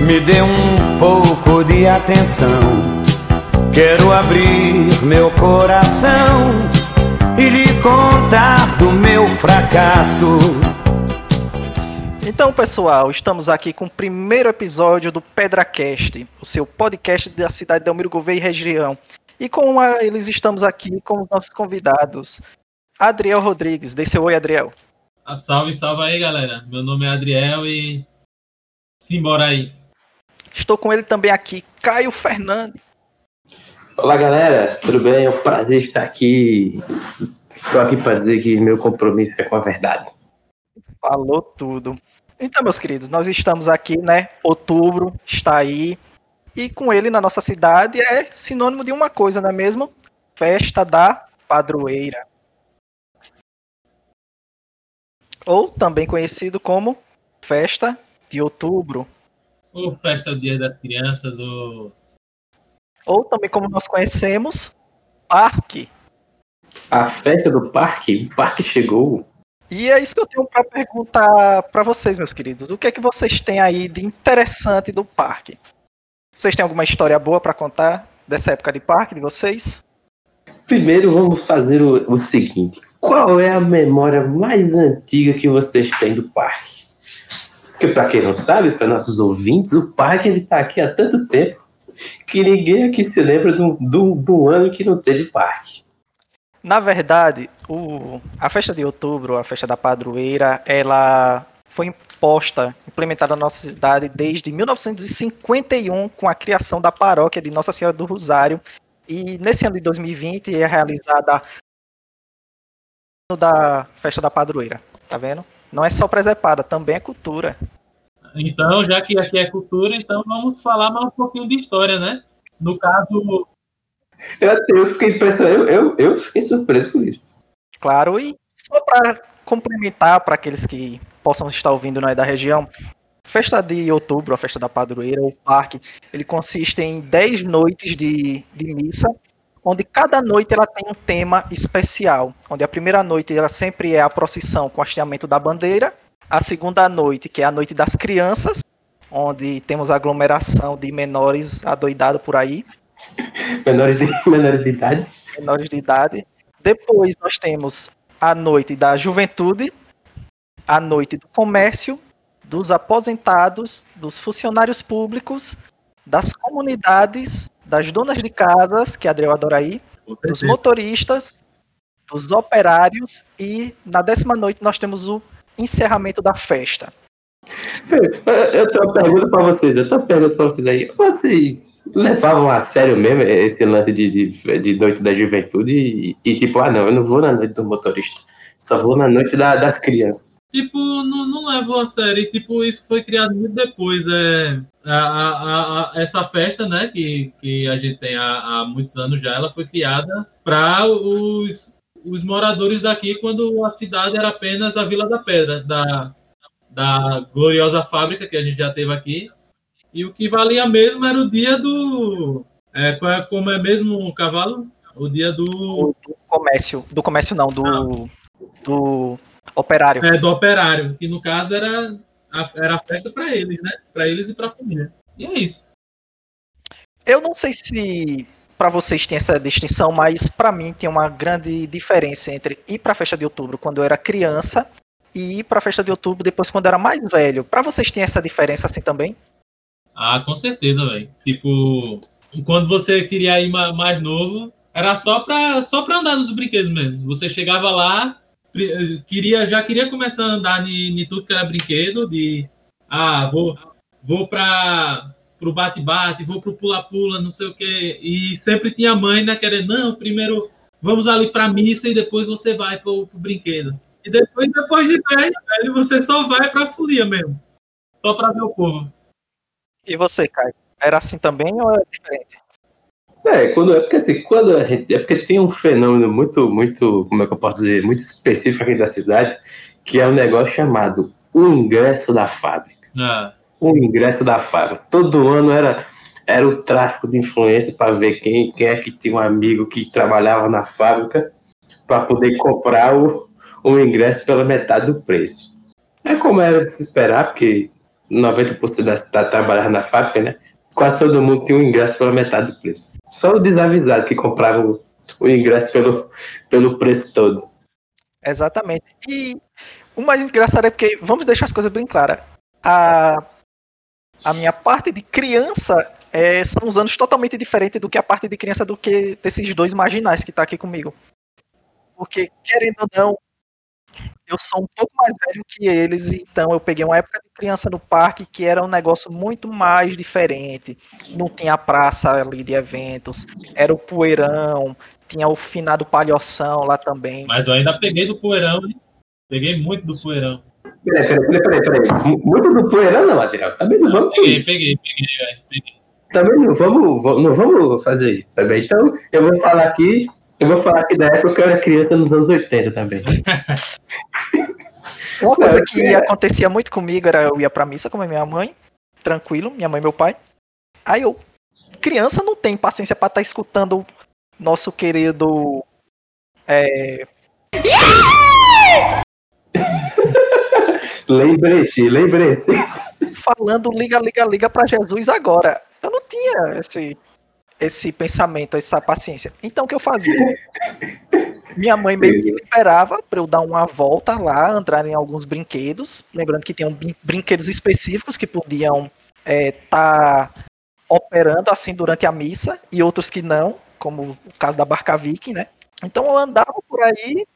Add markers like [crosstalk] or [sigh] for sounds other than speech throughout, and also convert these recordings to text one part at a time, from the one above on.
me dê um pouco de atenção. Quero abrir meu coração e lhe contar do meu fracasso. Então, pessoal, estamos aqui com o primeiro episódio do PedraCast, o seu podcast da cidade de Almiro Gouveia e região. E com a, eles estamos aqui com os nossos convidados. Adriel Rodrigues, dê seu oi, Adriel. Ah, salve, salve aí, galera. Meu nome é Adriel e simbora aí. Estou com ele também aqui, Caio Fernandes. Olá, galera. Tudo bem? É um prazer estar aqui. Estou aqui para dizer que meu compromisso é com a verdade. Falou tudo. Então, meus queridos, nós estamos aqui, né? Outubro está aí. E com ele na nossa cidade é sinônimo de uma coisa, não é mesmo? Festa da Padroeira. Ou também conhecido como Festa de Outubro. Ou Festa do Dia das Crianças, ou. Ou também como nós conhecemos, Parque. A festa do parque, o parque chegou. E é isso que eu tenho para perguntar para vocês, meus queridos. O que é que vocês têm aí de interessante do parque? Vocês têm alguma história boa para contar dessa época de parque de vocês? Primeiro vamos fazer o, o seguinte: qual é a memória mais antiga que vocês têm do parque? Porque para quem não sabe, para nossos ouvintes, o parque ele tá aqui há tanto tempo que ninguém aqui se lembra do, do, do ano que não teve parque. Na verdade, o, a festa de outubro, a festa da padroeira, ela foi imposta, implementada na nossa cidade desde 1951, com a criação da paróquia de Nossa Senhora do Rosário. E nesse ano de 2020 é realizada da festa da padroeira. Tá vendo? Não é só presepada, também é cultura. Então, já que aqui é cultura, então vamos falar mais um pouquinho de história, né? No caso, Eu, eu fiquei impressionado, eu, eu, eu fiquei surpreso com isso. Claro, e só para complementar para aqueles que possam estar ouvindo não é da região, festa de outubro, a festa da padroeira, o parque, ele consiste em 10 noites de, de missa, onde cada noite ela tem um tema especial, onde a primeira noite ela sempre é a procissão com hasteamento da bandeira, a segunda noite, que é a noite das crianças, onde temos aglomeração de menores adoidados por aí, Menores de, [laughs] menores de idade. menores de idade. Depois nós temos a noite da juventude, a noite do comércio, dos aposentados, dos funcionários públicos, das comunidades, das donas de casas, que Adriel adora aí, dos motoristas, dos operários e na décima noite nós temos o encerramento da festa. Eu tenho uma pergunta pra vocês, eu tenho uma pergunta pra vocês aí. Vocês levavam a sério mesmo esse lance de, de, de noite da juventude e, e tipo, ah não, eu não vou na noite do motorista, só vou na noite da- das crianças. Tipo, não, não levou a sério. E, tipo, isso foi criado muito depois. É, a, a- a- essa festa, né, que, que a gente tem há, há muitos anos já, ela foi criada para os, os moradores daqui, quando a cidade era apenas a Vila da Pedra, da, da gloriosa fábrica que a gente já teve aqui. E o que valia mesmo era o dia do. É, é- como é mesmo o cavalo? O dia do. Do, do comércio, do comércio não, do, do operário. É, do operário, que no caso era a, era a festa para eles, né? Para eles e para a família. E é isso. Eu não sei se para vocês tem essa distinção, mas para mim tem uma grande diferença entre ir para a festa de outubro quando eu era criança e ir para a festa de outubro depois quando eu era mais velho. Para vocês tem essa diferença assim também? Ah, com certeza, velho. Tipo, quando você queria ir ma- mais novo, era só pra, só pra andar nos brinquedos mesmo. Você chegava lá, queria, já queria começar a andar em tudo que era brinquedo, de ah, vou, vou para pro bate-bate, vou pro pula-pula, não sei o quê. E sempre tinha mãe, né, querendo, não, primeiro vamos ali pra missa e depois você vai pro, pro brinquedo. E depois, depois de velho, você só vai pra folia mesmo. Só pra ver o povo. E você, Caio? Era assim também ou é diferente? É, quando, é porque assim, quando a gente, é porque tem um fenômeno muito, muito, como é que eu posso dizer, muito específico aqui da cidade, que é um negócio chamado o ingresso da fábrica. Ah. O ingresso da fábrica. Todo ano era, era o tráfico de influência para ver quem, quem é que tinha um amigo que trabalhava na fábrica para poder comprar o, o ingresso pela metade do preço. É como era de se esperar, porque 90% da cidade trabalhava na fábrica, né? Quase todo mundo tinha um ingresso pela metade do preço. Só o desavisado que comprava o, o ingresso pelo, pelo preço todo. Exatamente. E o mais engraçado é porque, vamos deixar as coisas bem claras. A, a minha parte de criança é, são uns anos totalmente diferentes do que a parte de criança do que desses dois marginais que tá aqui comigo. Porque, querendo ou não, eu sou um pouco mais velho que eles, então eu peguei uma época de criança no parque que era um negócio muito mais diferente. Não tinha praça ali de eventos, era o poeirão, tinha o finado palhoção lá também. Mas eu ainda peguei do poeirão, hein? Peguei muito do poeirão. Peraí, peraí, peraí, peraí. Muito do poeirão não, Adriel. Também não vamos peguei, isso. peguei, peguei, velho. Peguei. Também não vamos, não vamos fazer isso também. Então, eu vou falar aqui eu vou falar que da época eu era criança nos anos 80 também. [laughs] Uma coisa que acontecia muito comigo era eu ia pra missa com a minha mãe, tranquilo, minha mãe e meu pai. Aí eu, criança não tem paciência pra estar tá escutando nosso querido. É... [laughs] lembrei-se, lembrei-se. Falando liga, liga, liga pra Jesus agora. Eu não tinha esse, esse pensamento, essa paciência. Então o que eu fazia? Minha mãe meio que liberava para eu dar uma volta lá, entrar em alguns brinquedos. Lembrando que tinham brinquedos específicos que podiam estar é, tá operando assim durante a missa e outros que não, como o caso da Barca Viking, né? Então eu andava por aí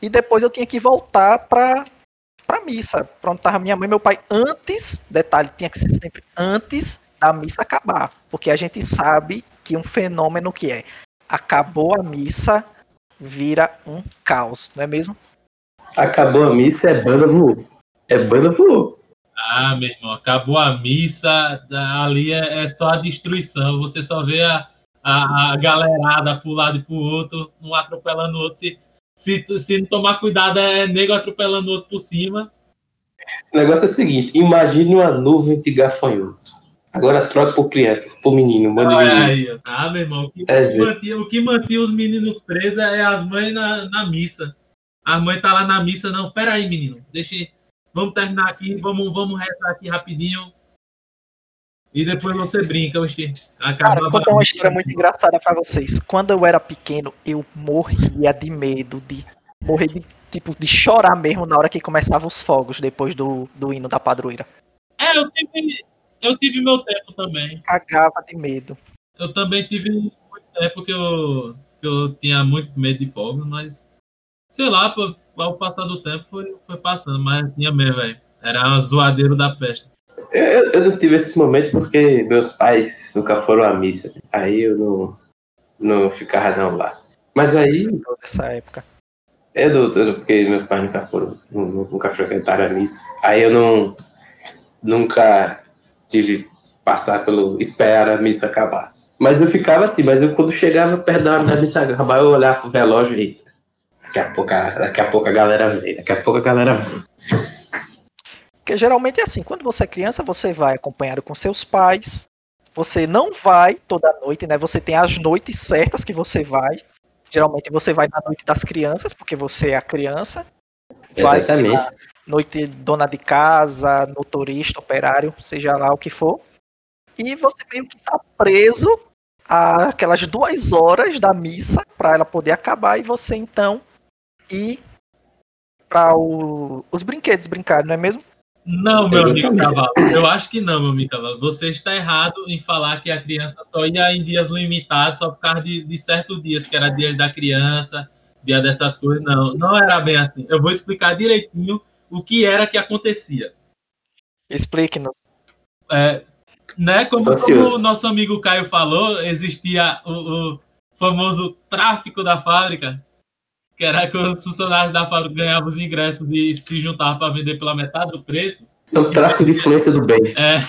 e depois eu tinha que voltar para para missa, pronto tava minha mãe meu pai antes, detalhe, tinha que ser sempre antes da missa acabar, porque a gente sabe que um fenômeno que é acabou a missa vira um caos, não é mesmo? Acabou a missa é banda voou. É banda voou. Ah, meu irmão, acabou a missa, ali é, é só a destruição. Você só vê a, a, a galerada pro lado e pro outro, um atropelando o outro. Se, se, se não tomar cuidado, é nego atropelando o outro por cima. O negócio é o seguinte: imagine uma nuvem de gafanhoto. Agora troca por crianças, por menino, manda menino. Aí, ah, meu irmão, o que, é mantia, o que mantia os meninos presos é as mães na, na missa. A mãe tá lá na missa, não, pera aí, menino, deixa, vamos terminar aqui, vamos, vamos rezar aqui rapidinho. E depois você brinca, oxi. Cara, vou contar uma história muito engraçada para vocês. Quando eu era pequeno, eu morria de medo, de morrer de, tipo, de chorar mesmo na hora que começavam os fogos, depois do, do hino da padroeira. É, eu tive, eu tive meu tempo também. Cagava de medo. Eu também tive muito tempo que eu, que eu tinha muito medo de fogo, mas sei lá, ao passar do tempo foi, foi passando, mas tinha mesmo, velho. Era um zoadeiro da peste. Eu, eu não tive esse momento porque meus pais nunca foram à missa. Aí eu não, não ficava não lá. Mas aí. Nessa época. É, doutor, porque meus pais nunca foram, nunca frequentaram a missa. Aí eu não. Nunca tive passar pelo esperar a missa acabar. Mas eu ficava assim, mas eu quando chegava perto da missa acabar, eu olhava pro relógio e daqui a pouco, daqui a pouco a galera vem, daqui a pouco a galera vem. Porque geralmente é assim, quando você é criança, você vai acompanhado com seus pais, você não vai toda noite, né? Você tem as noites certas que você vai. Geralmente você vai na noite das crianças, porque você é a criança. Exatamente. Noite dona de casa, motorista, operário, seja lá o que for. E você meio que tá preso àquelas duas horas da missa para ela poder acabar e você então ir para os brinquedos brincar, não é mesmo? Não, meu Exatamente. amigo Cavalo. Eu acho que não, meu amigo Cavalo. Você está errado em falar que a criança só ia em dias limitados só por causa de, de certos dias, que era dias da criança, dia dessas coisas. Não, não era bem assim. Eu vou explicar direitinho o que era que acontecia. Explique-nos. É, né, como, como, o nosso amigo Caio falou, existia o, o, famoso tráfico da fábrica, que era que os funcionários da fábrica ganhavam os ingressos e se juntavam para vender pela metade do preço. É o tráfico de influência do bem. É,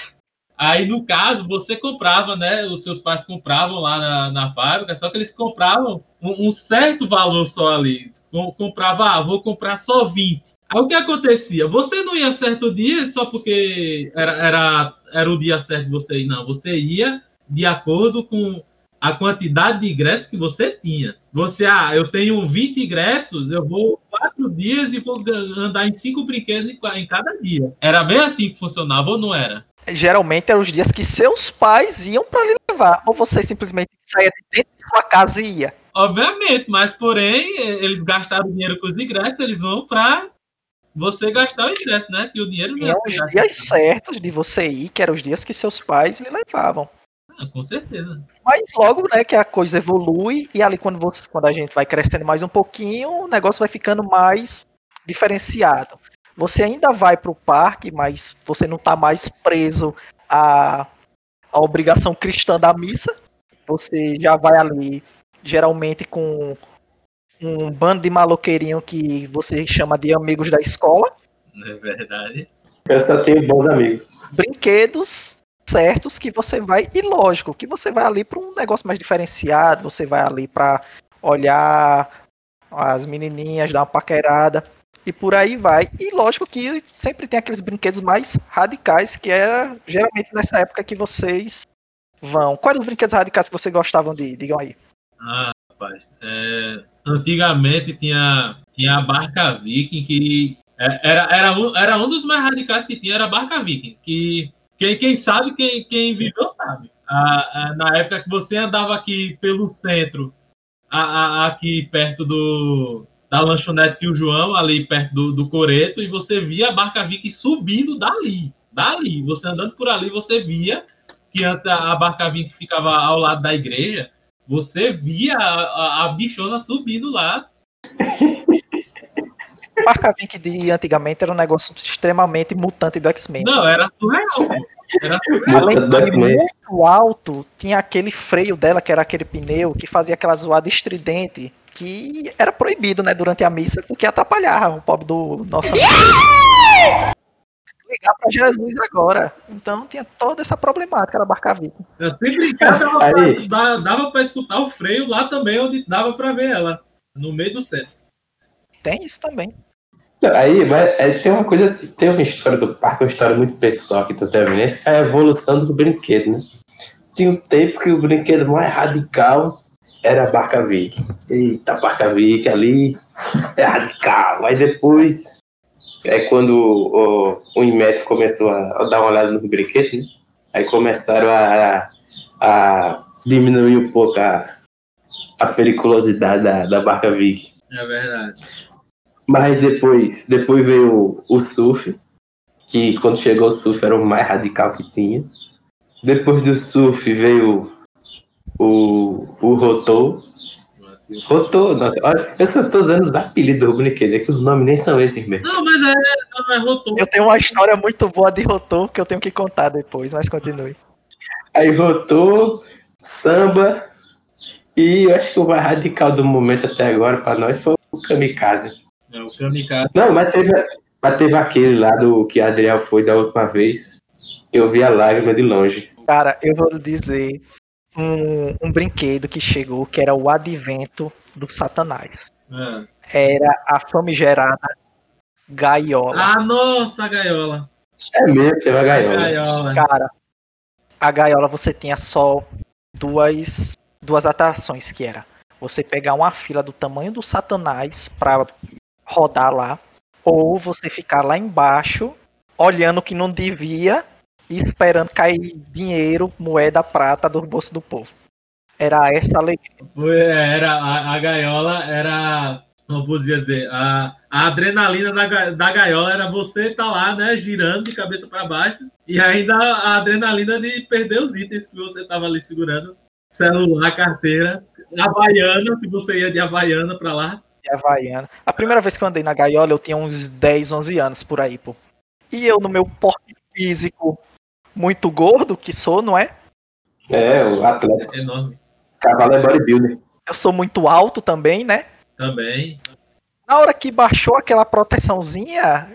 Aí, no caso, você comprava, né? Os seus pais compravam lá na, na fábrica, só que eles compravam um, um certo valor só ali. Comprava, ah, vou comprar só 20. Aí o que acontecia? Você não ia certo dia só porque era, era, era o dia certo de você ir, não. Você ia de acordo com a, quantidade de ingressos que você tinha. Você, ah, eu tenho 20 ingressos, eu vou quatro dias e vou andar em cinco brinquedos em cada dia. Era bem assim que funcionava ou não era? Geralmente eram os dias que seus pais iam para lhe levar, ou você simplesmente saía de dentro de sua casa e ia. Obviamente, mas porém, eles gastaram dinheiro com os ingressos, eles vão para você gastar o ingresso, né? Que o dinheiro não é. os dias certos de você ir, que eram os dias que seus pais lhe levavam. Ah, com certeza. Mas logo, né, que a coisa evolui e ali quando, você, quando a gente vai crescendo mais um pouquinho, o negócio vai ficando mais diferenciado. Você ainda vai para o parque, mas você não está mais preso à, à obrigação cristã da missa. Você já vai ali, geralmente com um bando de maloqueirinho que você chama de amigos da escola. É verdade. Eu só tenho bons amigos. Brinquedos certos que você vai, e lógico, que você vai ali para um negócio mais diferenciado, você vai ali para olhar as menininhas, dar uma paquerada e por aí vai. E lógico que sempre tem aqueles brinquedos mais radicais que era geralmente nessa época que vocês vão. Quais os brinquedos radicais que vocês gostavam de? Digam aí. Ah, rapaz, é, antigamente tinha, tinha a Barca Viking, que é, era, era, um, era um dos mais radicais que tinha, era a Barca Viking, que quem, quem sabe, quem, quem viveu sabe. Ah, ah, na época que você andava aqui pelo centro, a, a, aqui perto do da lanchonete que o João, ali perto do, do Coreto, e você via a Barca Viking subindo dali, dali. Você andando por ali, você via que antes a, a Barca Viking ficava ao lado da igreja, você via a, a, a bichona subindo lá. [laughs] Barca Vink de antigamente era um negócio extremamente mutante do X-Men. Não, era surreal. Era surreal. Além de muito alto, tinha aquele freio dela, que era aquele pneu, que fazia aquela zoada estridente, que era proibido, né, durante a missa, porque atrapalhava o pobre do nosso [laughs] amigo ligar para Jesus agora. Então tinha toda essa problemática da Barca. Eu sempre brincar, dava, dava para escutar o freio lá também, onde dava para ver ela, no meio do centro. Tem isso também. Aí, mas, é, tem uma coisa assim, tem uma história do parque, uma história muito pessoal que tu tá vendo, é a evolução do brinquedo, né? Tinha um tempo que o brinquedo mais radical era a Barca Viking. Eita, a Barca Viking ali é radical. Aí depois é quando o, o começou a, dar uma olhada no brinquedo, né? Aí começaram a, a, diminuir um pouco a, a periculosidade da, da barca Viking. É verdade. Mas depois, depois veio o, o surf, que quando chegou o surf era o mais radical que tinha. Depois do surf veio o, o rotor, Rotô, nossa, olha, eu só tô usando os apelidos do brinquedo, que os nomes nem são esses mesmo. Não, mas é, não, é Rotô. Eu tenho uma história muito boa de Rotô que eu tenho que contar depois, mas continue. Aí Rotô, samba, e eu acho que o mais radical do momento até agora pra nós foi o Kamikaze. É, o Kamikaze. Não, mas teve, mas teve aquele lá do que Adriel foi da última vez, que eu vi a lágrima de longe. Cara, eu vou dizer, um, um brinquedo que chegou que era o advento do Satanás. É. Era a famigerada gaiola. Ah, nossa, a gaiola. É mesmo, teve a gaiola. Cara, a gaiola você tinha só duas, duas atrações que era você pegar uma fila do tamanho do Satanás para rodar lá, ou você ficar lá embaixo olhando que não devia esperando cair dinheiro, moeda prata do bolso do povo. Era essa a alegria. Era, a, a gaiola era, não podia dizer, a, a adrenalina da, da gaiola era você estar tá lá, né, girando de cabeça para baixo, e ainda a adrenalina de perder os itens que você estava ali segurando, celular, carteira, Havaiana, se você ia de Havaiana para lá. De Havaiana. A primeira vez que eu andei na gaiola, eu tinha uns 10, 11 anos por aí, pô. E eu, no meu porte físico muito gordo que sou, não é? É, o atleta. Enorme. Cavalo é bodybuilder. Eu sou muito alto também, né? Também. Na hora que baixou aquela proteçãozinha,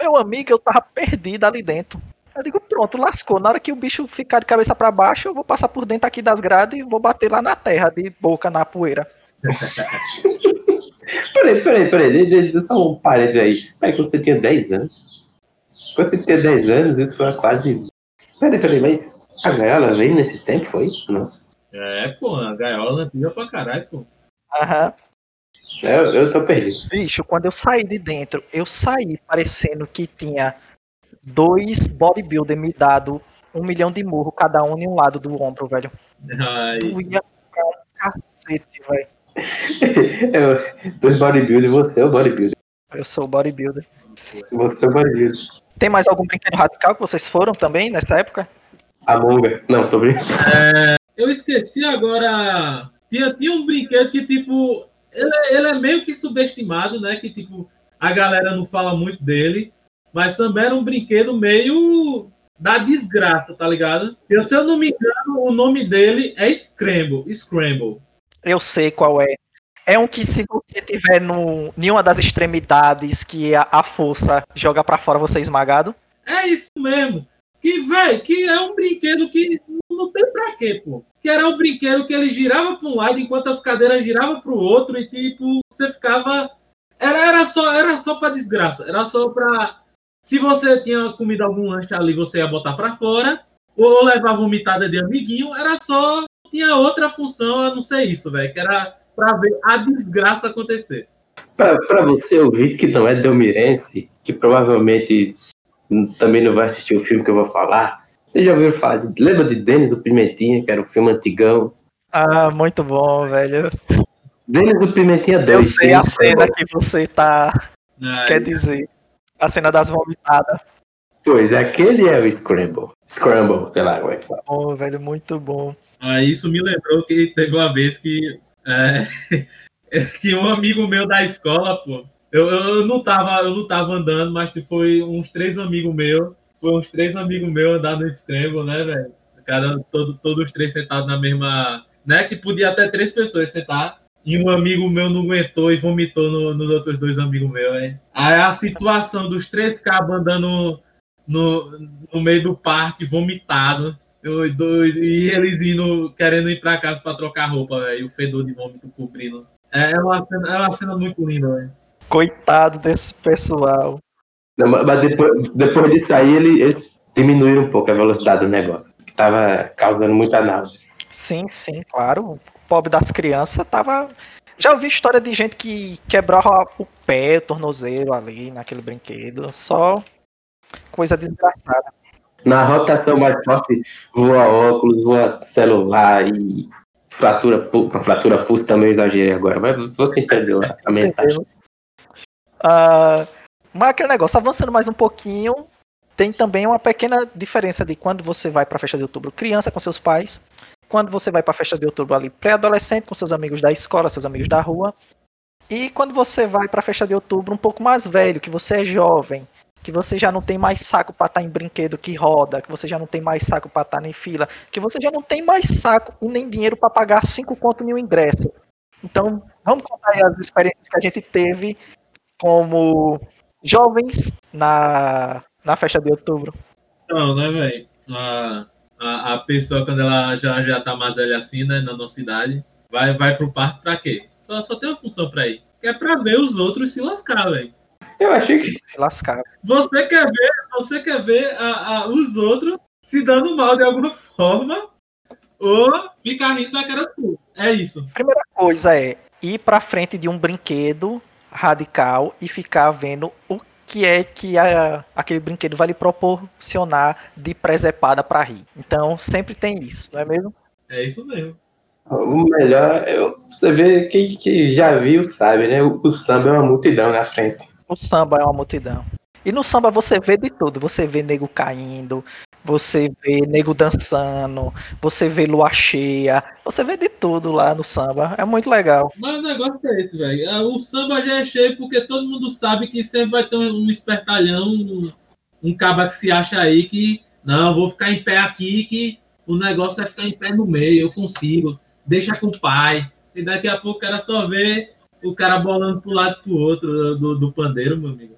meu amigo, eu tava perdido ali dentro. Eu digo, pronto, lascou. Na hora que o bicho ficar de cabeça para baixo, eu vou passar por dentro aqui das grades e vou bater lá na terra, de boca na poeira. [laughs] peraí, peraí, peraí, deixa só um parênteses aí. Peraí, quando você tinha 10 anos. Quando você tinha 10 anos, isso foi quase Peraí, peraí, mas a gaiola veio nesse tempo, foi? Nossa. É, pô, a gaiola antiga pra caralho, pô. Aham. Eu, eu tô perdido. Bicho, quando eu saí de dentro, eu saí parecendo que tinha dois bodybuilder me dado um milhão de murro, cada um em um lado do ombro, velho. Ai, Doía pra um cacete, velho. [laughs] Eu, dois bodybuilder, você é o bodybuilder. Eu sou bodybuilder. Você é o bodybuilder. Tem mais algum brinquedo radical que vocês foram também nessa época? Amonga. Não, tô brincando. Eu esqueci agora. Tinha, tinha um brinquedo que, tipo, ele, é- ele é meio que subestimado, né? Que, tipo, a galera não fala muito dele. Mas também era um brinquedo meio da desgraça, tá ligado? Eu, se eu não me engano, o nome dele é Scramble. Scramble. Eu sei qual é. É um que se você tiver no, em uma das extremidades que a, a força joga pra fora, você é esmagado. É isso mesmo. Que, velho, que é um brinquedo que não tem pra quê, pô. Que era um brinquedo que ele girava pra um lado enquanto as cadeiras giravam pro outro e, tipo, você ficava. Era, era, só, era só pra desgraça. Era só pra. Se você tinha comido algum lanche ali, você ia botar pra fora. Ou levava vomitada de amiguinho. Era só. Tinha outra função a não ser isso, velho. Que era pra ver a desgraça acontecer. Pra, pra você, ouvinte que não é delmirense, que provavelmente também não vai assistir o filme que eu vou falar, você já ouviu falar de. Lembra de Denis o Pimentinha, que era um filme antigão? Ah, muito bom, velho. Denis o Pimentinha 2. Eu sei a cena que você tá. Ai, Quer dizer. A cena das vomitadas. Pois, aquele é o Scramble. Scramble, sei lá como é que fala. Bom, velho, muito bom. Ah, isso me lembrou que teve uma vez que, [laughs] é, que um amigo meu da escola, pô, eu, eu, não tava, eu não tava andando, mas foi uns três amigos meus, foi uns três amigos meus andar no extremo, né, velho? Cada, todo, todos os três sentados na mesma, né, que podia até três pessoas sentar, e um amigo meu não aguentou e vomitou no- nos outros dois amigos meus, velho. Aí a situação dos três cabos andando no, no meio do parque, vomitado, eu, doido, e eles indo, querendo ir pra casa pra trocar roupa, velho. E o fedor de vômito cobrindo. É é uma cena, é uma cena muito linda, velho. Coitado desse pessoal. Não, mas mas depois, depois disso aí, ele- eles diminuíram um pouco a velocidade do negócio, que tava causando muita náusea. Sim, sim, claro. O pobre das crianças tava. Já ouvi história de gente que quebrava o pé, o tornozelo ali naquele brinquedo. Só coisa desgraçada. Na rotação mais forte, voa óculos, voa celular e fratura, pu- a fratura pulso também exagerei agora, mas você entendeu a, mensagem. Ah, mas aquele negócio, avançando mais um pouquinho, tem também uma pequena diferença de quando você vai para a festa de outubro criança com seus pais, quando você vai para a festa de outubro ali pré-adolescente com seus amigos da escola, seus amigos da rua, e quando você vai para a festa de outubro um pouco mais velho, que você é jovem, que você já não tem mais saco para estar em brinquedo que roda, que você já não tem mais saco para estar em fila, que você já não tem mais saco e nem dinheiro para pagar cinco conto em um ingresso. Então, vamos contar aí as experiências que a gente teve como jovens na, na festa de outubro. Não, né, velho? A, a, a pessoa, quando ela já, já tá mais velha assim, né, na nossa idade, vai, vai pro parque pra quê? Só, só tem uma função pra ir. Que é pra ver os outros se lascar, velho. Eu achei que Se lascar. Você quer ver, você quer ver a, a- os outros se dando mal de alguma [laughs] forma ou ficar rindo da cara tua. É isso. Primeira coisa é ir pra frente de um brinquedo radical e ficar vendo o que é que a- aquele brinquedo vai lhe proporcionar de presepada pra rir. Então, sempre tem isso, não é mesmo? É isso mesmo. o melhor, eu, você vê, quem que já viu sabe, né? O, o samba é uma multidão na frente. O samba é uma multidão. E no samba você vê de tudo. Você vê nego caindo, você vê nego dançando, você vê lua cheia, você vê de tudo lá no samba. É muito legal. Mas o negócio é esse, velho. Ah, O samba já é cheio porque todo mundo sabe que sempre vai ter um espertalhão, um, caba que se acha aí que não, vou ficar em pé aqui que o negócio é ficar em pé no meio, eu consigo. Deixa com o pai. E daqui a pouco cara só vê o cara bolando pro lado e pro outro do, do pandeiro, meu amigo.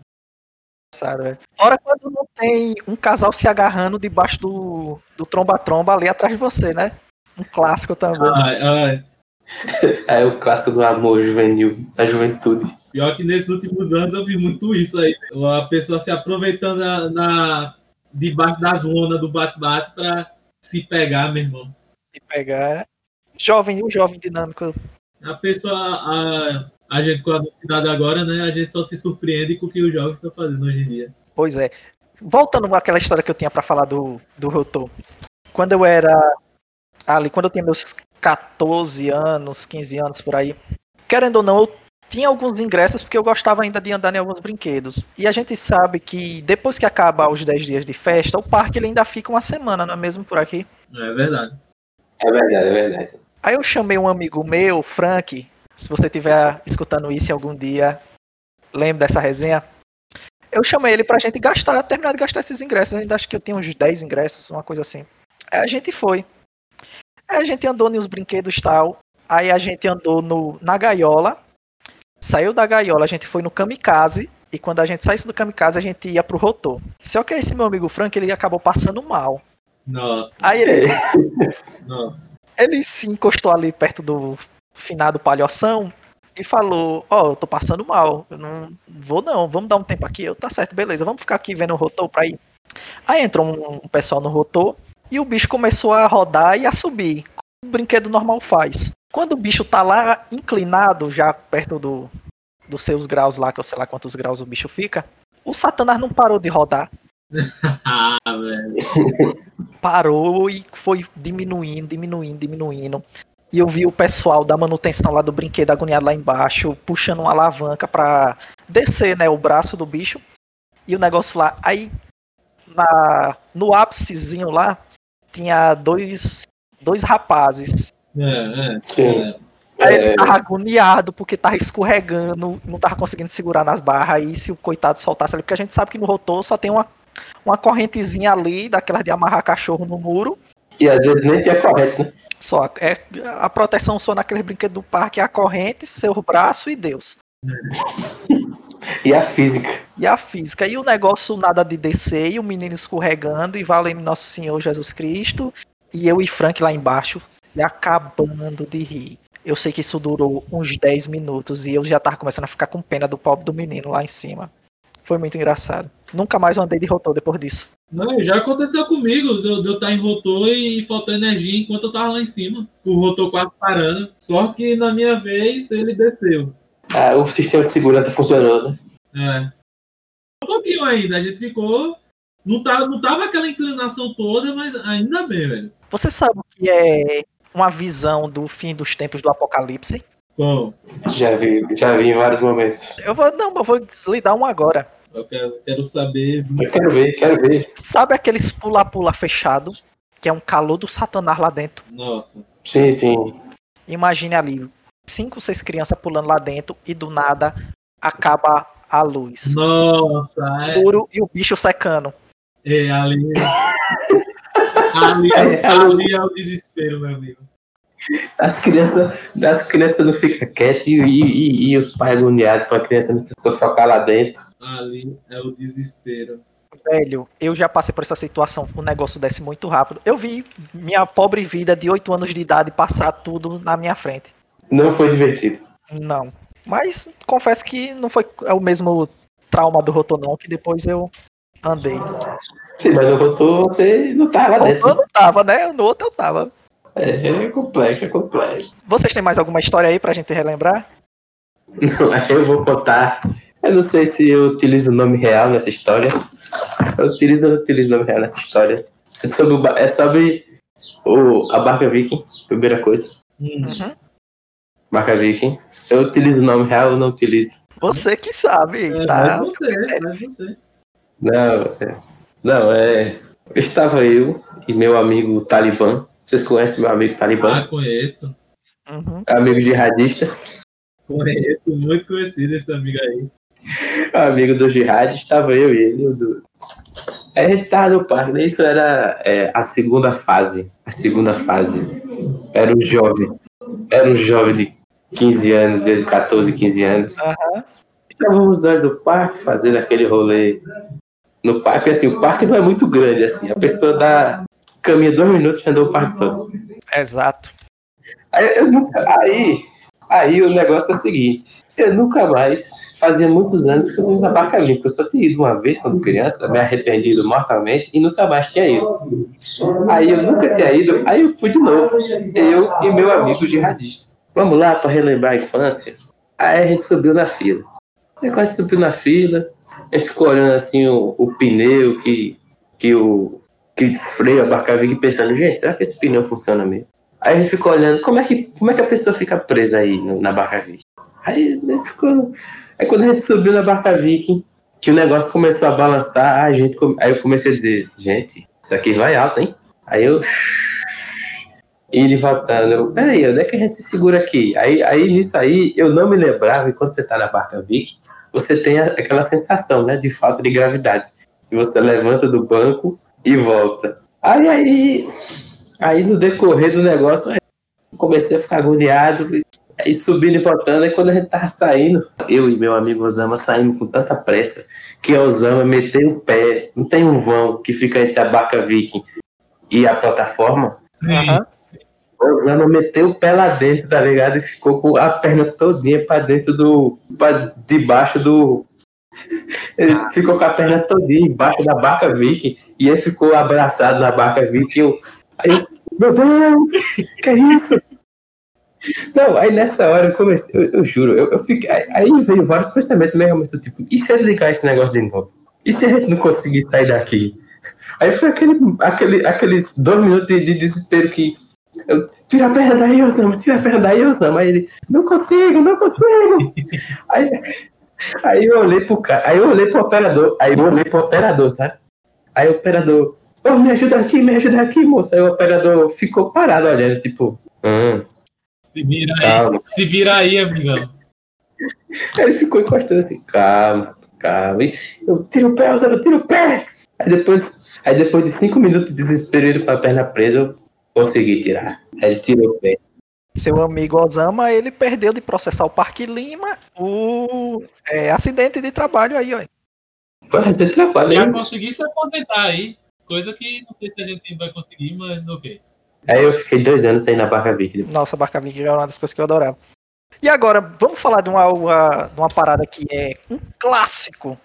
Velho? Fora quando não tem um casal se agarrando debaixo do, do tromba-tromba ali atrás de você, né? Um clássico também. Ai, ai. [laughs] É o clássico do amor juvenil, da juventude. Pior que nesses últimos anos eu vi muito isso aí. A pessoa se aproveitando na, na- debaixo da zona do bate-bate pra se pegar, meu irmão. Se pegar. Jovem, o jovem dinâmico. A pessoa, a, a gente com a velocidade agora, né? A gente só se surpreende com o que os jovens estão fazendo hoje em dia. Pois é. Voltando àquela história que eu tinha pra falar do, do Rotô. Quando eu era ali, quando eu tinha meus 14 anos, 15 anos por aí, querendo ou não, eu tinha alguns ingressos porque eu gostava ainda de andar em alguns brinquedos. E a gente sabe que depois que acaba os 10 dias de festa, o parque ele ainda fica uma semana, não é mesmo por aqui? É verdade. É verdade, é verdade. Aí eu chamei um amigo meu, Frank, se você estiver escutando isso em algum dia, lembre dessa resenha. Eu chamei ele pra gente gastar, terminar de gastar esses ingressos. Eu ainda acho que eu tinha uns 10 ingressos, uma coisa assim. Aí a gente foi. Aí a gente andou nos brinquedos e tal. Aí a gente andou no, na gaiola. Saiu da gaiola, a gente foi no kamikaze. E quando a gente saísse do kamikaze, a gente ia pro rotor. Só que esse meu amigo Frank, ele acabou passando mal. Nossa, Aí ele, [laughs] nossa. ele se encostou ali perto do finado palhoção e falou: Ó, eu tô passando mal, eu não vou não, vamos dar um tempo aqui. Eu, tá certo, beleza, vamos ficar aqui vendo o rotor pra ir. Aí entrou um, um pessoal no rotor e o bicho começou a rodar e a subir, como o brinquedo normal faz. Quando o bicho tá lá inclinado, já perto do, dos seus graus lá, que eu sei lá quantos graus o bicho fica, o Satanás não parou de rodar. [laughs] Ah, velho. parou e foi diminuindo, diminuindo, diminuindo. E eu vi o pessoal da manutenção lá do brinquedo agoniado lá embaixo, puxando uma alavanca pra descer, né, o braço do bicho. E o negócio lá, aí na no ápicezinho lá tinha dois dois rapazes. É, é. Sim. Aí É. ele tava agoniado porque tava escorregando, não tava conseguindo segurar nas barras. Aí se o coitado soltasse ali, porque a gente sabe que no rotor só tem uma, uma correntezinha ali, daquela de amarrar cachorro no muro. E às vezes nem tinha correto, né? Só é a proteção só naquele brinquedo do parque é a corrente, seu braço e Deus. [laughs] E a física. E a física. E o negócio nada de descer, e o menino escorregando, e valendo Nosso Senhor Jesus Cristo. E eu e Frank lá embaixo se acabando de rir. Eu sei que isso durou uns 10 minutos e eu já tava começando a ficar com pena do pobre do menino lá em cima. Foi muito engraçado. Nunca mais andei de rotor depois disso. Não, já aconteceu comigo, de eu estar em rotor e faltou energia enquanto eu tava lá em cima. O rotor quase parando. Só que na minha vez ele desceu. Ah, o sistema de segurança funcionou, né? É. Um pouquinho ainda, a gente ficou. Não tava, não tava aquela inclinação toda, mas ainda bem, velho. Você sabe o que é uma visão do fim dos tempos do apocalipse? Bom, Já vi, já vi em vários momentos. Eu vou, não, eu vou lhe dar um agora. Eu quero, quero saber. Eu quero ver, quero ver. Sabe aqueles pula-pula fechado? Que é um calor do satanás lá dentro. Nossa. Sim, sim. Imagine ali, cinco, seis crianças pulando lá dentro e do nada acaba a luz. Nossa, é, Puro e o bicho secando. é ali. [laughs] ali, é, ali é o desespero, meu amigo. As crianças, as crianças não ficam quietas e, e, e os pais agoniados para a criança não se sufocar lá dentro. Ali é o desespero. Velho, eu já passei por essa situação. O negócio desce muito rápido. Eu vi minha pobre vida de 8 anos de idade passar tudo na minha frente. Não foi divertido. Não. Mas confesso que não foi o mesmo trauma do rotor, não, que depois eu andei. Sim, mas no rotor você não tá lá No dentro. eu não tava, né? No outro eu tava. É, é complexo, é complexo. Vocês têm mais alguma história aí pra gente relembrar? Não, aí eu vou contar. Eu não sei se eu utilizo o nome real nessa história. Eu utilizo ou não utilizo o nome real nessa história. É sobre, o é sobre o, a barca viking, primeira coisa. Hum. Uhum. Barca viking. Eu utilizo o nome real ou não utilizo? Você que sabe, É, tá? vai você, vai você. Não, é, não, é. Estava eu e meu amigo Talibã. Vocês conhecem meu amigo Talibã? Ah, conheço. Uhum. Amigo jihadista. Conheço, muito conhecido esse amigo aí. amigo do jihad. Estava eu e ele. o Du. Aí a gente estava no parque. né? Isso era é, a segunda fase. A segunda fase. Era um jovem. Era um jovem de 15 anos, de 14, 15 anos. Aham. Estávamos nós no parque fazendo aquele rolê no parque. Assim, o parque não é muito grande. assim. A pessoa dá. Caminha dois minutos e andou o parque todo. Exato. Aí, eu nunca- aí, Aí o negócio é o seguinte: eu nunca mais, fazia muitos anos que eu não ia na barca limpa. Eu só tinha ido uma vez quando criança, me arrependido mortalmente e nunca mais tinha ido. Aí eu nunca tinha ido, aí eu fui de novo, eu e meu amigo jihadista. Vamos lá para relembrar a infância? Aí a gente subiu na fila. Aí quando a gente subiu na fila, a gente ficou olhando assim o, o pneu que, que o que freia a barca Viking pensando, gente, será que esse pneu funciona mesmo? Aí a gente ficou olhando, como é que, como é que a pessoa fica presa aí no, na barca Viking? Aí, ficou... aí quando a gente subiu na barca Viking, que o negócio começou a balançar, a gente, aí eu comecei a dizer, gente, isso aqui vai alto, hein? Aí eu. E ele voltando, peraí, onde é que a gente se segura aqui? Aí, aí nisso aí, eu não me lembrava, e quando você tá na barca Viking, você tem aquela sensação, né, de falta de gravidade. E você levanta do banco e volta. Aí, aí, aí no decorrer do negócio, comecei a ficar agoniado, e subindo e voltando. Aí quando a gente tava saindo, eu e meu amigo Osama saímos com tanta pressa que a Osama meteu o pé. Não tem um vão que fica entre a barca Viking e a plataforma? Sim. O Osama meteu o pé lá dentro, tá ligado? E ficou com a perna todinha pra dentro do. pra debaixo do. Ele ficou com a perna todinha embaixo da barca Viking e ele ficou abraçado na barca Viking. Eu, aí eu, meu Deus, que é isso? Não, aí nessa hora eu comecei, eu, eu juro, eu, eu fiquei. Aí, veio vários pensamentos meio mas tipo, e se ele ligar esse negócio de novo? E se a gente não conseguir sair daqui? Aí foi aquele, aquele, aqueles dois minutos de, de desespero que. Eu, tira a perna daí, Osama, tira a perna daí, Osama. Aí ele, não consigo, não consigo. aí, aí eu olhei pro cara, aí eu olhei pro operador, aí eu olhei pro operador, sabe? Aí o operador, oh, me ajuda aqui, me ajuda aqui, moço. Aí o operador ficou parado olhando, tipo, hum, Se vira Calma. aí. Se vira aí, amigão. [laughs] Aí ele ficou encostando assim, calma, calma. E eu tiro o pé, Osama, tiro o pé. Aí depois, aí depois de cinco minutos de desespero com a perna presa, eu consegui tirar. Aí ele tirou o pé. Seu amigo Osama, ele perdeu de processar o Parque Lima o é, acidente de trabalho aí, ó. Foi fazer trabalho aí. consegui se aposentar aí. Coisa que não sei se a gente vai conseguir, mas ok. Aí eu fiquei dois anos sem ir na barca Viking. Nossa, Barca Viking era uma das coisas que eu adorava. E agora, vamos falar de uma, uma, de uma parada que é um clássico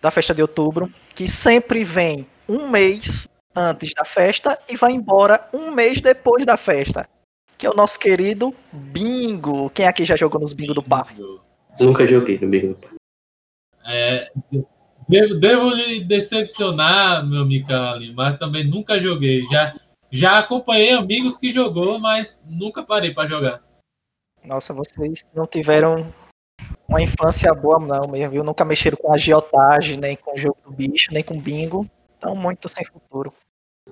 da festa de outubro, que sempre vem um mês antes da festa e vai embora um mês depois da festa. Que é o nosso querido bingo. Quem aqui já jogou nos bingo do parque? Nunca joguei no Bingo. É, devo, devo lhe decepcionar, meu Micali, mas também nunca joguei. Já, já acompanhei amigos que jogou, mas nunca parei para jogar. Nossa, vocês não tiveram uma infância boa, não, mesmo, viu? Nunca mexeram com agiotagem, nem com o jogo do bicho, nem com bingo. Estão muito sem futuro.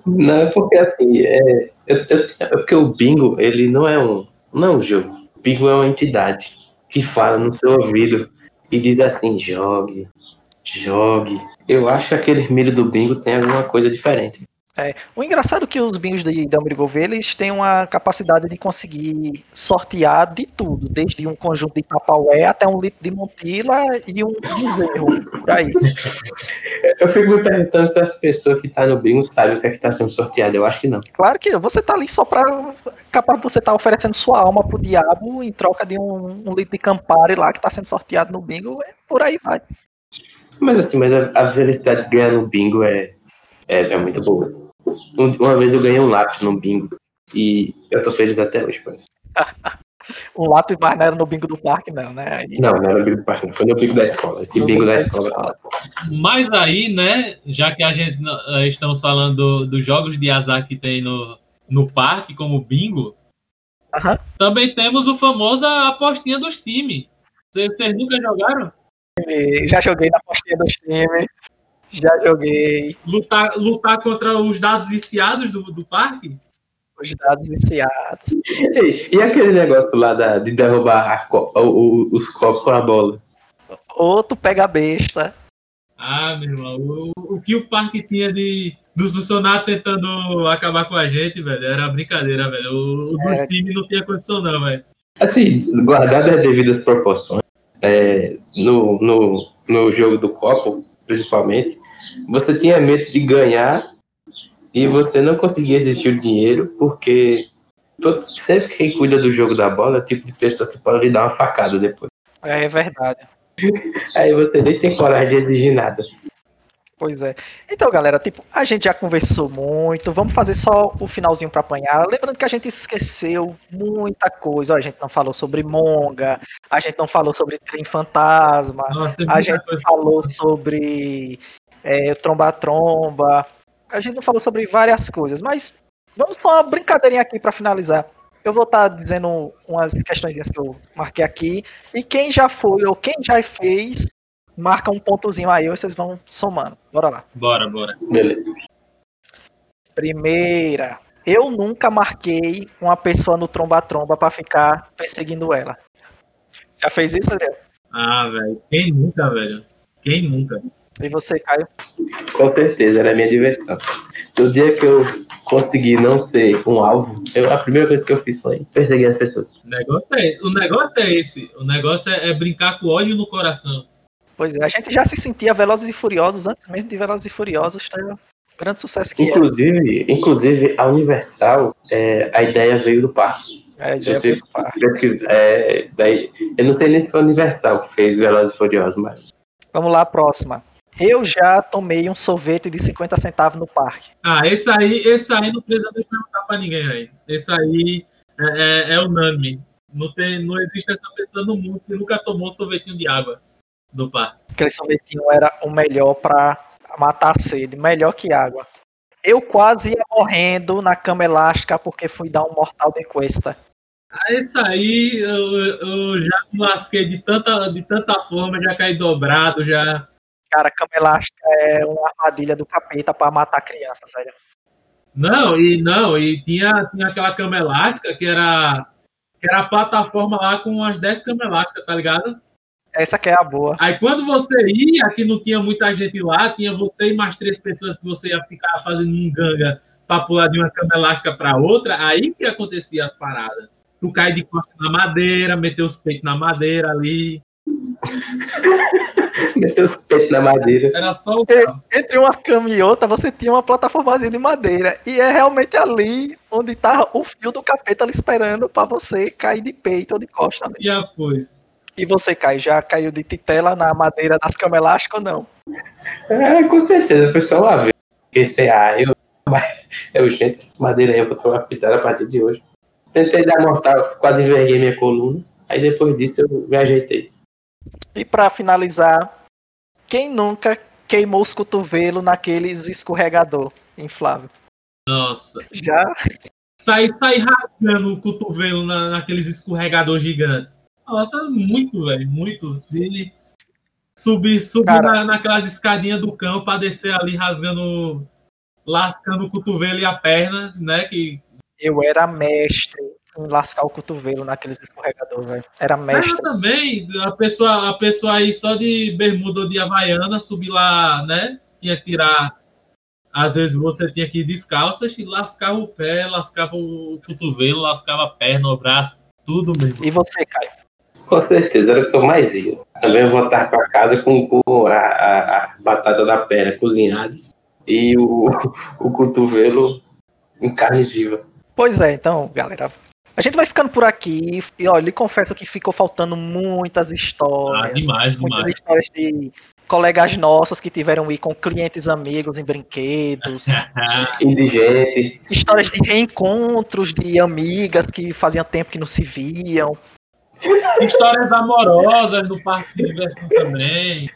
Não, é porque assim, é, eu- é porque o Bingo, ele não é um, não é um jogo. O Bingo é uma entidade que fala no seu ouvido e diz assim, jogue, jogue. Eu acho que aquele milho do Bingo tem alguma coisa diferente. O engraçado é que os bingos de Delmiro Gouveia, eles têm uma capacidade de conseguir sortear de tudo, desde um conjunto de tapaué até um litro de montila e um bezerro, por aí. [laughs] Eu fico me perguntando se as pessoas que estão no Bingo sabem o que é que está sendo sorteado. Eu acho que não. Claro que você tá ali só pra. capaz de você estar oferecendo sua alma pro diabo em troca de um, um litro de Campari lá que tá sendo sorteado no bingo, é, por aí vai. Mas assim, mas a, a felicidade de ganhar no Bingo é, é, é muito boa. Um- uma vez eu ganhei um lápis no Bingo e eu tô feliz até hoje, isso. [laughs] Um lápis, mas não era no bingo do parque, não, né? Aí- Não, não era o Bingo do Parque, não. Foi no Bingo da escola. Esse Bingo da escola. Mas aí, né, já que a gente eh, estamos falando do- dos jogos de azar que tem no, no parque, como bingo, Aham. também temos o famoso apostinha dos times. Vocês vocês nunca jogaram? Já joguei na postinha dos times. Já joguei Lutar, lutar contra os dados viciados do, do parque? os dados viciados. Ei, e aquele negócio lá da- de derrubar co- o- o- os copos com a bola? Outro pega a besta. Ah, meu irmão, o, o que o parque tinha de dos funcionários tentando acabar com a gente, velho, era brincadeira, velho. O, o É. do time não tinha condição, não, velho. Assim, guardado as devidas proporções, é, no, no, no jogo do copo, principalmente, você tinha medo de ganhar e você não conseguia existir o dinheiro porque todo- sempre quem cuida do jogo da bola é o tipo de pessoa que pode lhe dar uma facada depois. É verdade. [laughs] Aí você nem tem coragem de exigir nada. Pois é. Então, galera, tipo, a gente já conversou muito. Vamos fazer só o finalzinho para apanhar. Lembrando que a gente esqueceu muita coisa. Ó, a gente não falou sobre Monga, a gente não falou sobre Trem Fantasma, Nossa, a gente coisa. falou sobre é, Tromba-Tromba. A gente não falou sobre várias coisas, mas vamos só uma brincadeirinha aqui para finalizar. Eu vou estar dizendo umas questõezinhas que eu marquei aqui. E quem já foi ou quem já fez, marca um pontozinho aí, vocês vão somando. Bora lá. Bora, bora. Beleza. Primeira, eu nunca marquei uma pessoa no tromba-tromba pra ficar perseguindo ela. Já fez isso, Adriel? Ah, velho. Quem nunca, velho? Quem nunca? E você, Caio? Com certeza, era a minha diversão. No dia que eu consegui não ser um alvo, eu- a primeira coisa que eu fiz foi perseguir as pessoas. O negócio é, o negócio é esse. O negócio é, é brincar com ódio no coração. Pois é, a gente já se sentia Velozes e Furiosos antes mesmo de Velozes e Furiosos ter o grande sucesso que é. Inclusive, inclusive a Universal, é, a ideia veio do parque. É, a Se ideia do pesquisar, é, daí, eu não sei nem se foi a Universal que fez Velozes e Furiosos, mas Vamos lá, próxima. Eu já tomei um sorvete de 50 centavos no parque. Ah, esse aí, esse aí não precisa nem perguntar pra ninguém, velho. Esse aí é, é, é unânime. Não, tem, não existe essa pessoa no mundo que nunca tomou um sorvetinho de água do par. Aquele sorvetinho era o melhor pra matar a sede, melhor que água. Eu quase ia morrendo na cama elástica porque fui dar um mortal de cuesta. Ah, esse aí eu, eu já me lasquei de tanta, de tanta forma, já caí dobrado, já. Cara, cama elástica é uma armadilha do capeta pra matar crianças, velho. Não, e não, e tinha, tinha aquela cama elástica que era, que era a plataforma lá com as 10 camas elásticas, tá ligado? Essa que é a boa. Aí quando você ia, que não tinha muita gente lá, tinha você e mais três pessoas que você ia ficar fazendo um ganga pra pular de uma cama elástica pra outra, aí que acontecia as paradas. Tu cai de costas na madeira, meteu os peitos na madeira ali. [laughs] meteu os peitos na madeira. Era só o E-. Entre uma cama e outra, você tinha uma plataformazinha de madeira. E é realmente ali onde tá o fio do capeta ali esperando pra você cair de peito ou de costa. E depois. E você, Caio, já caiu de titela na madeira das camas elásticas ou não? É, com certeza, foi só uma vez. Pensei, ah, eu. Mas eu, gente, essa madeira aí eu vou tomar pitada a partir de hoje. Tentei dar mortal, quase enverguei minha coluna. Aí depois disso eu me ajeitei. E pra finalizar, quem nunca queimou os cotovelos naqueles escorregador inflável? Nossa. Já? Sair sai rasgando o cotovelo na, naqueles escorregador gigante. Nossa, muito, velho, muito. De subir, subir Cara. na, naquelas escadinhas do cão pra descer ali rasgando, lascando o cotovelo e a perna, né? Que Eu era mestre em lascar o cotovelo naqueles escorregador, velho. Era mestre. Mas também, a pessoa, a pessoa aí só de bermuda ou de havaiana subir lá, né? Tinha que tirar. Às vezes você tinha que ir descalço e lascava o pé, lascava o cotovelo, lascava a perna, o braço, tudo mesmo. E você, Caio? Com certeza, era o que eu mais ia. Também eu voltar para casa com, com a, a- a batata da perna cozinhada e o, [laughs] o cotovelo em carne viva. Pois é, então, galera. A gente vai ficando por aqui. E olha, lhe confesso que ficou faltando muitas Ah, histórias. demais, muitas demais. histórias de colegas nossos que tiveram ir com clientes amigos em brinquedos. [laughs] Indigente. histórias de reencontros de amigas que faziam tempo que não se viam. Histórias amorosas no parque de diversão também.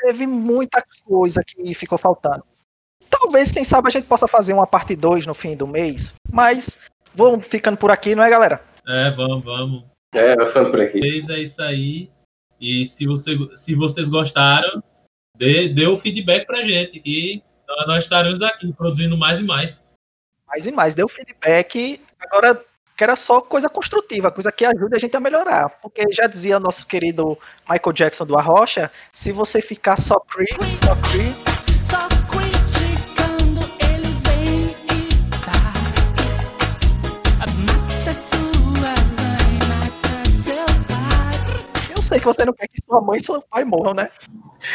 Teve muita coisa que ficou faltando. Talvez, quem sabe, a gente possa fazer uma parte 2 no fim do mês. Mas vamos ficando por aqui, não é, galera? É, vamos, vamos. É, vai falando por aqui. É isso aí. E se, você, se vocês gostaram, dê, dê o feedback pra gente, que nós- nós estaremos aqui produzindo mais e mais. Mais e mais, deu feedback. Agora, quero só coisa construtiva, coisa que ajude a gente a melhorar. Porque já dizia nosso querido Michael Jackson do Arrocha, se você ficar só creep, só creep, Só criticando eles vêm e tá. Mata sua mãe, mata seu pai. eu sei que você não quer que sua mãe e seu pai morram, né?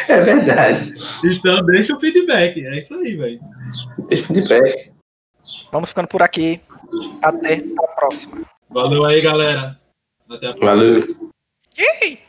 É verdade. Então deixa o feedback. É isso aí, velho. Deixa o feedback. Vamos ficando por aqui. Até a próxima. Valeu aí, galera. Até a próxima. Valeu. Yay!